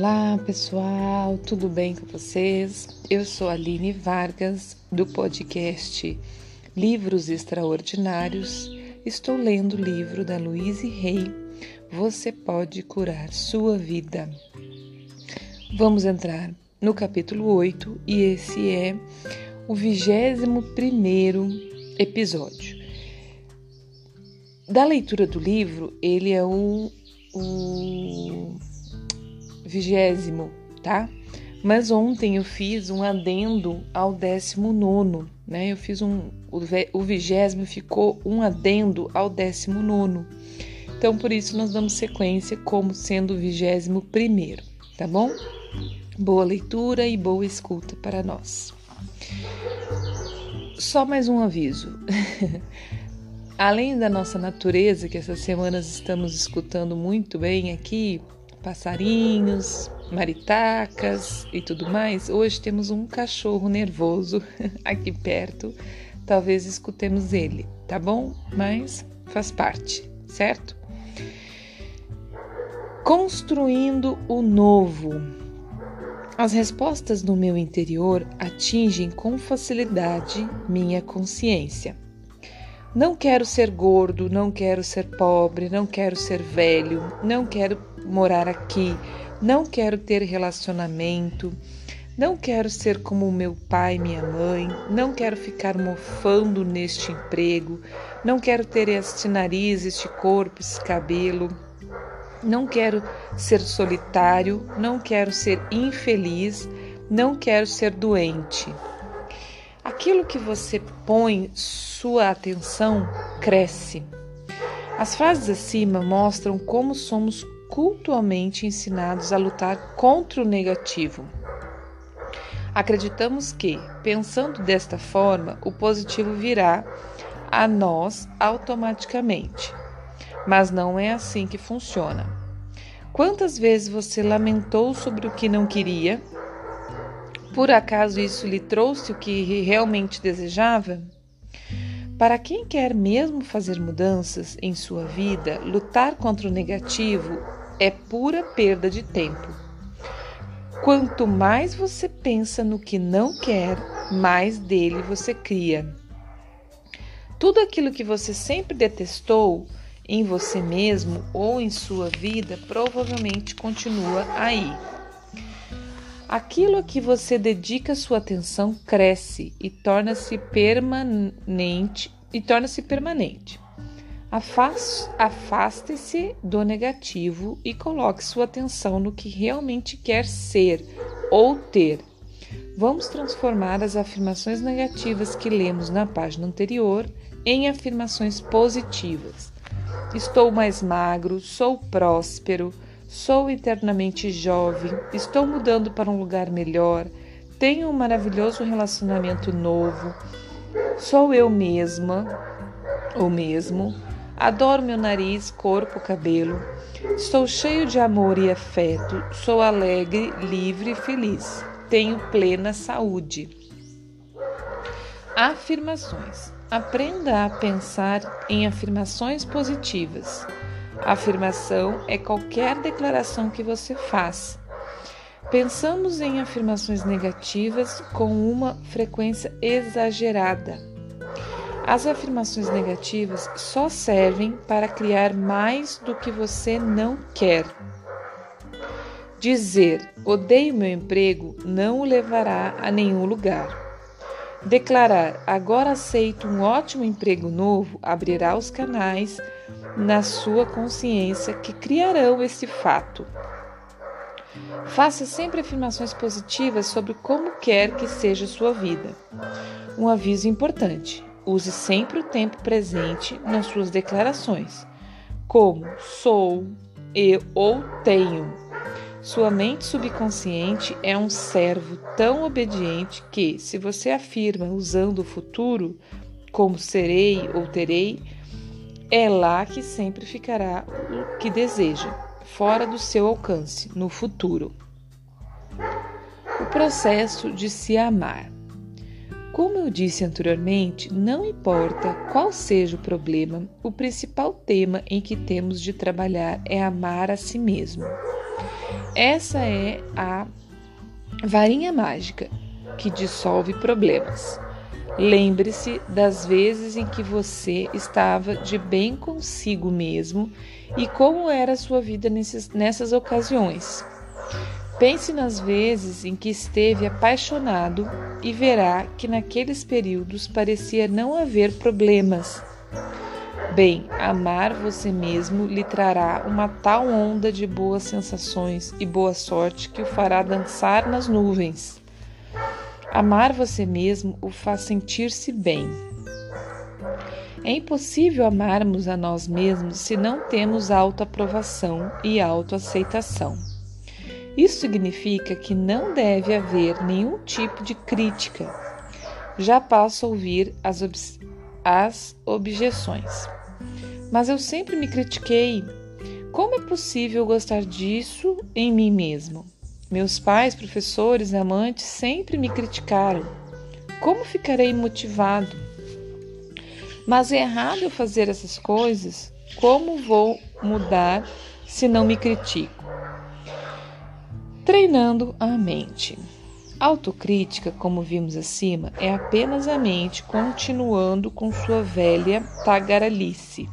Olá pessoal, tudo bem com vocês? Eu sou Aline Vargas do podcast Livros Extraordinários. Estou lendo o livro da Louise Rey. Você pode curar sua vida. Vamos entrar no capítulo 8 e esse é o vigésimo primeiro episódio. Da leitura do livro, ele é o, o vigésimo, tá? Mas ontem eu fiz um adendo ao décimo nono, né? Eu fiz um. O vigésimo ficou um adendo ao décimo nono. Então, por isso, nós damos sequência como sendo o vigésimo primeiro, tá bom? Boa leitura e boa escuta para nós. Só mais um aviso. Além da nossa natureza, que essas semanas estamos escutando muito bem aqui, passarinhos, maritacas e tudo mais, hoje temos um cachorro nervoso aqui perto. Talvez escutemos ele, tá bom? Mas faz parte, certo? Construindo o novo. As respostas no meu interior atingem com facilidade minha consciência. Não quero ser gordo, não quero ser pobre, não quero ser velho, não quero morar aqui, não quero ter relacionamento, não quero ser como meu pai e minha mãe, não quero ficar mofando neste emprego, não quero ter este nariz, este corpo, esse cabelo, não quero ser solitário, não quero ser infeliz, não quero ser doente. Aquilo que você põe sua atenção cresce. As frases acima mostram como somos cultualmente ensinados a lutar contra o negativo. Acreditamos que, pensando desta forma, o positivo virá a nós automaticamente. Mas não é assim que funciona. Quantas vezes você lamentou sobre o que não queria por acaso isso lhe trouxe o que realmente desejava? Para quem quer mesmo fazer mudanças em sua vida, lutar contra o negativo é pura perda de tempo. Quanto mais você pensa no que não quer, mais dele você cria. Tudo aquilo que você sempre detestou em você mesmo ou em sua vida provavelmente continua aí. Aquilo a que você dedica sua atenção cresce e torna-se permanente e torna-se permanente. Afaste-se do negativo e coloque sua atenção no que realmente quer ser ou ter. Vamos transformar as afirmações negativas que lemos na página anterior em afirmações positivas. Estou mais magro, sou próspero, Sou eternamente jovem, estou mudando para um lugar melhor, tenho um maravilhoso relacionamento novo, sou eu mesma ou mesmo, adoro meu nariz, corpo, cabelo, estou cheio de amor e afeto, sou alegre, livre e feliz, tenho plena saúde. Afirmações. Aprenda a pensar em afirmações positivas. Afirmação é qualquer declaração que você faz. Pensamos em afirmações negativas com uma frequência exagerada. As afirmações negativas só servem para criar mais do que você não quer. Dizer odeio meu emprego não o levará a nenhum lugar. Declarar agora aceito um ótimo emprego novo abrirá os canais na sua consciência que criarão esse fato. Faça sempre afirmações positivas sobre como quer que seja sua vida. Um aviso importante: use sempre o tempo presente nas suas declarações, como sou, eu ou tenho. Sua mente subconsciente é um servo tão obediente que, se você afirma usando o futuro, como serei ou terei, é lá que sempre ficará o que deseja, fora do seu alcance, no futuro. O processo de se amar. Como eu disse anteriormente, não importa qual seja o problema, o principal tema em que temos de trabalhar é amar a si mesmo. Essa é a varinha mágica que dissolve problemas. Lembre-se das vezes em que você estava de bem consigo mesmo e como era a sua vida nesses, nessas ocasiões. Pense nas vezes em que esteve apaixonado e verá que naqueles períodos parecia não haver problemas. Bem, amar você mesmo lhe trará uma tal onda de boas sensações e boa sorte que o fará dançar nas nuvens. Amar você mesmo o faz sentir-se bem. É impossível amarmos a nós mesmos se não temos autoaprovação e autoaceitação. Isso significa que não deve haver nenhum tipo de crítica. Já passo a ouvir as, ob as objeções. Mas eu sempre me critiquei. Como é possível gostar disso em mim mesmo? Meus pais, professores, amantes sempre me criticaram. Como ficarei motivado? Mas é errado eu fazer essas coisas? Como vou mudar se não me critico? Treinando a mente. Autocrítica, como vimos acima, é apenas a mente continuando com sua velha tagarelice.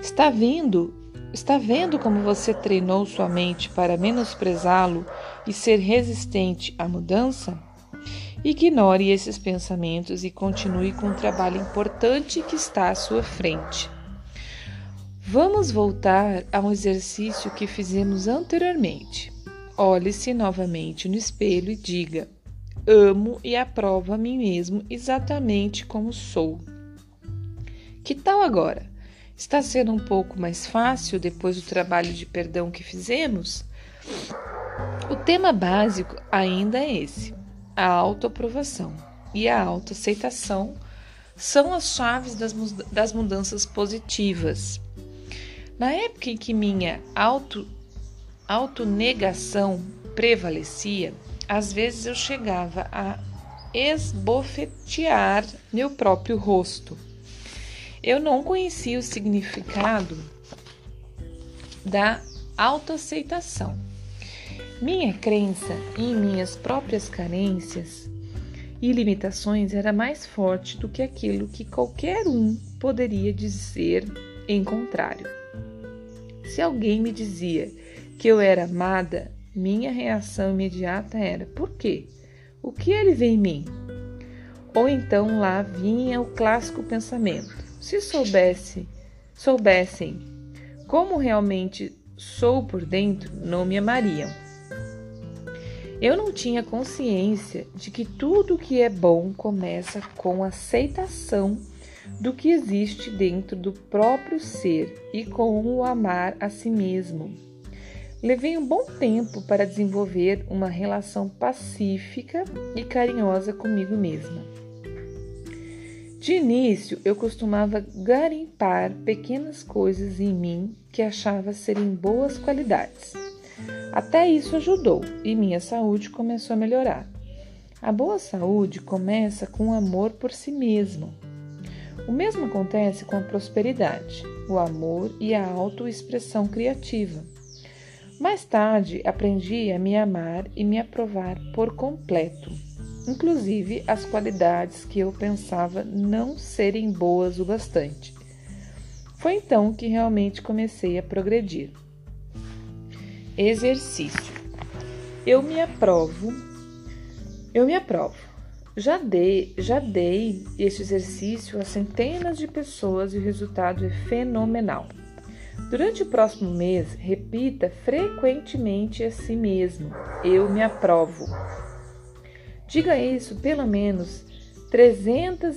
Está vindo, está vendo como você treinou sua mente para menosprezá-lo e ser resistente à mudança? Ignore esses pensamentos e continue com o trabalho importante que está à sua frente. Vamos voltar a um exercício que fizemos anteriormente. Olhe-se novamente no espelho e diga: Amo e aprovo a mim mesmo exatamente como sou. Que tal agora? Está sendo um pouco mais fácil depois do trabalho de perdão que fizemos? O tema básico ainda é esse: a autoaprovação e a autoaceitação são as chaves das, mudanças positivas. Na época em que minha auto autonegação prevalecia, às vezes eu chegava a esbofetear meu próprio rosto. Eu não conhecia o significado da autoaceitação. Minha crença em minhas próprias carências e limitações era mais forte do que aquilo que qualquer um poderia dizer em contrário. Se alguém me dizia que eu era amada, minha reação imediata era: por quê? O que ele vê em mim? Ou então lá vinha o clássico pensamento: se soubesse, soubessem como realmente sou por dentro, não me amariam. Eu não tinha consciência de que tudo que é bom começa com aceitação do que existe dentro do próprio ser e com o amar a si mesmo. Levei um bom tempo para desenvolver uma relação pacífica e carinhosa comigo mesma. De início, eu costumava garimpar pequenas coisas em mim que achava serem boas qualidades. Até isso ajudou e minha saúde começou a melhorar. A boa saúde começa com o amor por si mesmo. O mesmo acontece com a prosperidade, o amor e a autoexpressão criativa. Mais tarde, aprendi a me amar e me aprovar por completo, inclusive as qualidades que eu pensava não serem boas o bastante. Foi então que realmente comecei a progredir. Exercício. Eu me aprovo. Eu me aprovo. Já dei, já dei este exercício a centenas de pessoas e o resultado é fenomenal. Durante o próximo mês, repita frequentemente a si mesmo: Eu me aprovo. Diga isso pelo menos 300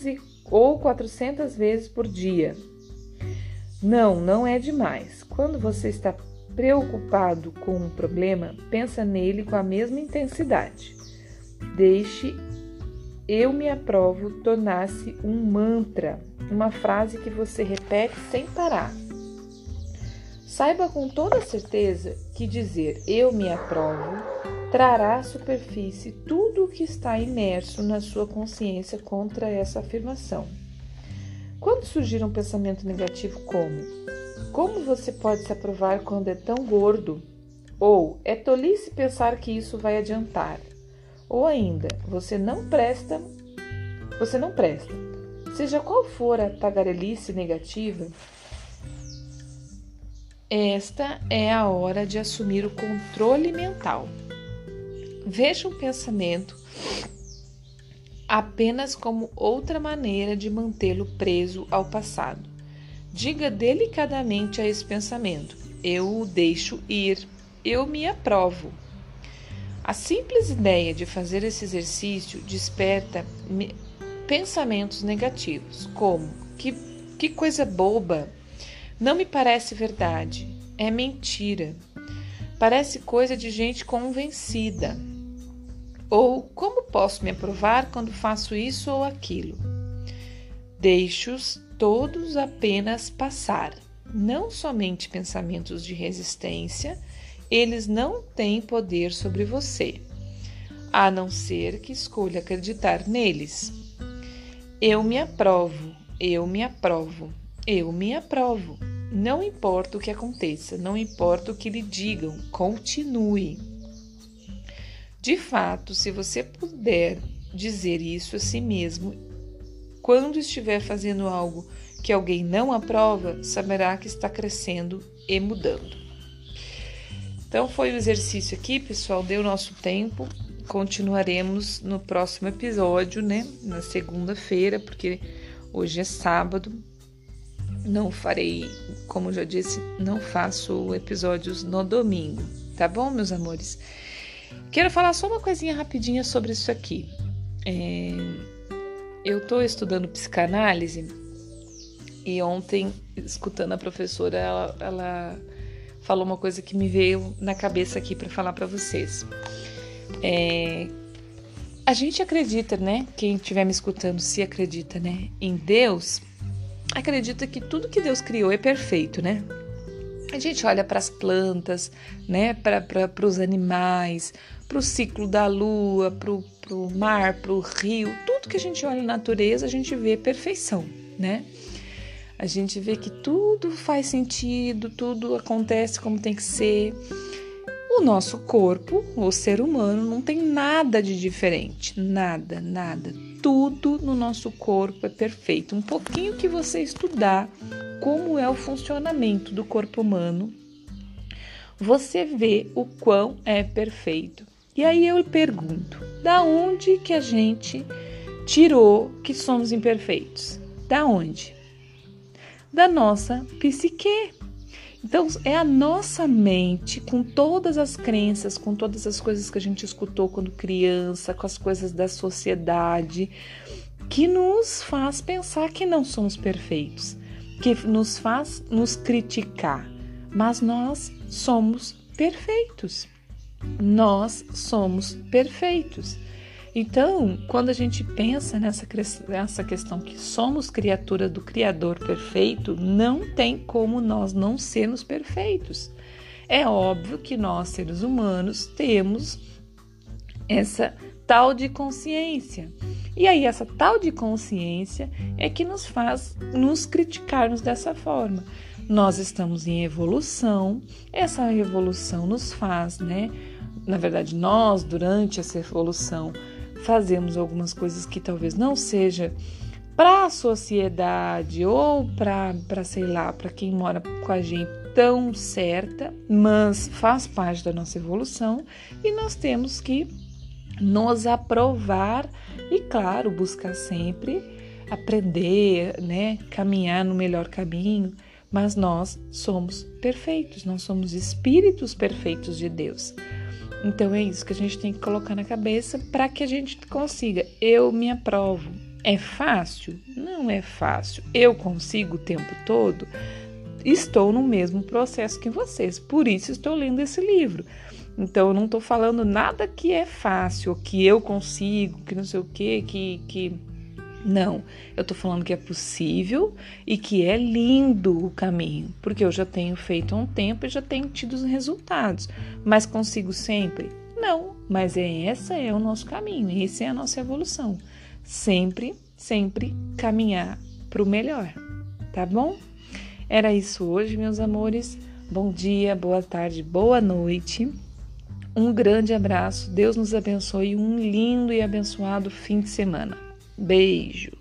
ou 400 vezes por dia. Não, não é demais. Quando você está preocupado com um problema, pensa nele com a mesma intensidade. Deixe eu me aprovo tornar-se um mantra, uma frase que você repete sem parar. Saiba com toda certeza que dizer eu me aprovo trará à superfície tudo o que está imerso na sua consciência contra essa afirmação. Quando surgir um pensamento negativo como como você pode se aprovar quando é tão gordo? Ou é tolice pensar que isso vai adiantar. Ou ainda, você não presta, você não presta. Seja qual for a tagarelice negativa, esta é a hora de assumir o controle mental. Veja um pensamento apenas como outra maneira de mantê-lo preso ao passado. Diga delicadamente a esse pensamento: eu o deixo ir, eu me aprovo. A simples ideia de fazer esse exercício desperta pensamentos negativos, como que, que coisa boba, não me parece verdade, é mentira, parece coisa de gente convencida. Ou como posso me aprovar quando faço isso ou aquilo? Deixo-os todos apenas passar, não somente pensamentos de resistência, eles não têm poder sobre você, a não ser que escolha acreditar neles. Eu me aprovo, eu me aprovo, eu me aprovo. Não importa o que aconteça, não importa o que lhe digam, continue. De fato, se você puder dizer isso a si mesmo, quando estiver fazendo algo que alguém não aprova, saberá que está crescendo e mudando. Então foi o exercício aqui, pessoal, deu nosso tempo. Continuaremos no próximo episódio, né? Na segunda-feira, porque hoje é sábado. Não farei, como já disse, não faço episódios no domingo, tá bom, meus amores? Quero falar só uma coisinha rapidinha sobre isso aqui. É, eu estou estudando psicanálise e ontem, escutando a professora, ela, ela, falou uma coisa que me veio na cabeça aqui para falar para vocês. É, a gente acredita, né? Quem estiver me escutando, se acredita, né? Em Deus, acredita que tudo que Deus criou é perfeito, né? A gente olha para as plantas, né? Para os animais, para o ciclo da lua, para o mar, para o rio, tudo que a gente olha na natureza, a gente vê perfeição, né? A gente vê que tudo faz sentido, tudo acontece como tem que ser. O nosso corpo, o ser humano, não tem nada de diferente, nada, nada. Tudo no nosso corpo é perfeito. Um pouquinho que você estudar como é o funcionamento do corpo humano, você vê o quão é perfeito. E aí eu pergunto: da onde que a gente tirou que somos imperfeitos? Da onde? Da nossa psique. Então, é a nossa mente, com todas as crenças, com todas as coisas que a gente escutou quando criança, com as coisas da sociedade, que nos faz pensar que não somos perfeitos, que nos faz nos criticar. Mas nós somos perfeitos. Nós somos perfeitos. Então, quando a gente pensa nessa, nessa questão que somos criatura do Criador perfeito, não tem como nós não sermos perfeitos. É óbvio que nós, seres humanos, temos essa tal de consciência. E aí, essa tal de consciência é que nos faz nos criticarmos dessa forma. Nós estamos em evolução, essa evolução nos faz, né? na verdade, nós, durante essa evolução, fazemos algumas coisas que talvez não seja para a sociedade ou para, sei lá, para quem mora com a gente tão certa, mas faz parte da nossa evolução e nós temos que nos aprovar e, claro, buscar sempre aprender, né, caminhar no melhor caminho, mas nós somos perfeitos, nós somos espíritos perfeitos de Deus. Então é isso que a gente tem que colocar na cabeça para que a gente consiga. Eu me aprovo. É fácil? Não é fácil. Eu consigo o tempo todo? Estou no mesmo processo que vocês, por isso estou lendo esse livro. Então eu não estou falando nada que é fácil, que eu consigo, que não sei o que, que, que não, eu estou falando que é possível e que é lindo o caminho, porque eu já tenho feito há um tempo e já tenho tido os resultados. Mas consigo sempre? Não, mas é essa é o nosso caminho, essa é a nossa evolução. Sempre, sempre caminhar para o melhor, tá bom? Era isso hoje, meus amores. Bom dia, boa tarde, boa noite. Um grande abraço, Deus nos abençoe e um lindo e abençoado fim de semana. Beijo!